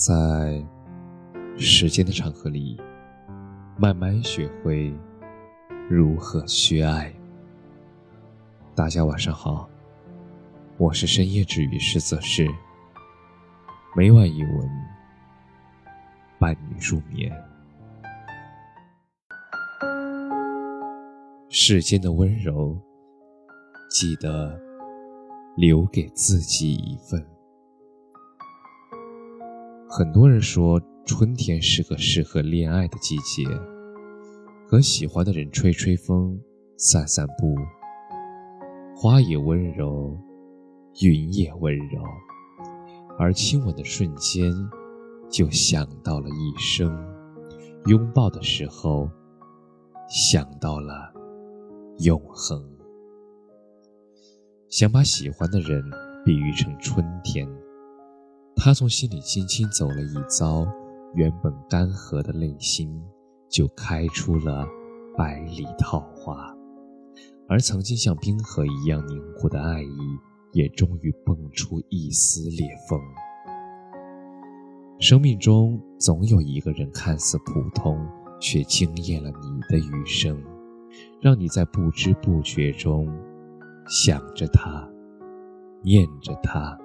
在时间的长河里，慢慢学会如何去爱。大家晚上好，我是深夜治愈师泽是，每晚一文伴你入眠。世间的温柔，记得留给自己一份。很多人说春天是个适合恋爱的季节，和喜欢的人吹吹风、散散步。花也温柔，云也温柔，而亲吻的瞬间，就想到了一生；拥抱的时候，想到了永恒。想把喜欢的人比喻成春天。他从心里轻轻走了一遭，原本干涸的内心就开出了百里桃花，而曾经像冰河一样凝固的爱意，也终于蹦出一丝裂缝。生命中总有一个人看似普通，却惊艳了你的余生，让你在不知不觉中想着他，念着他。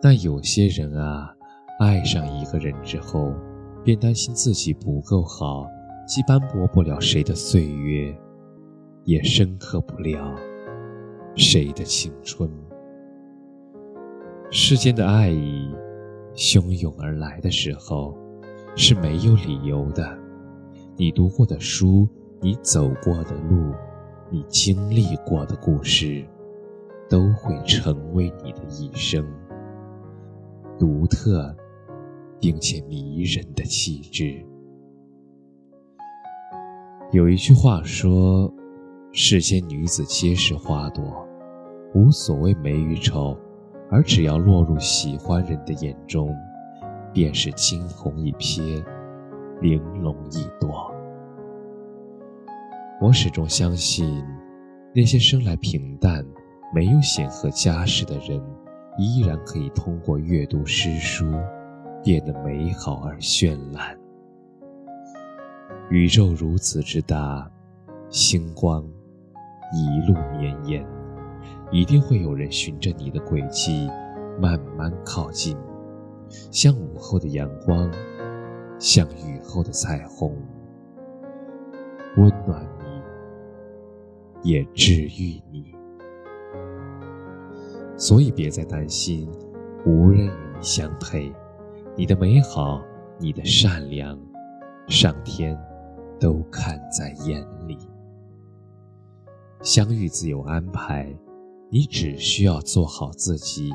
但有些人啊，爱上一个人之后，便担心自己不够好，既斑驳不了谁的岁月，也深刻不了谁的青春。世间的爱意汹涌而来的时候，是没有理由的。你读过的书，你走过的路，你经历过的故事，都会成为你的一生。独特，并且迷人的气质。有一句话说：“世间女子皆是花朵，无所谓美与丑，而只要落入喜欢人的眼中，便是惊鸿一瞥，玲珑一朵。”我始终相信，那些生来平淡、没有显赫家世的人。依然可以通过阅读诗书，变得美好而绚烂。宇宙如此之大，星光一路绵延，一定会有人循着你的轨迹慢慢靠近，像午后的阳光，像雨后的彩虹，温暖你，也治愈你。所以别再担心，无人与你相配。你的美好，你的善良，上天都看在眼里。相遇自有安排，你只需要做好自己，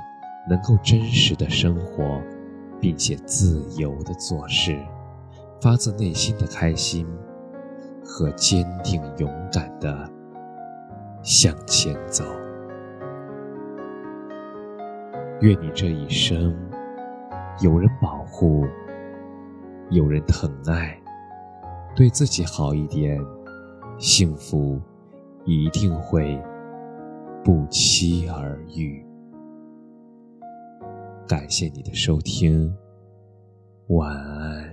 能够真实的生活，并且自由的做事，发自内心的开心和坚定勇敢的向前走。愿你这一生有人保护，有人疼爱，对自己好一点，幸福一定会不期而遇。感谢你的收听，晚安。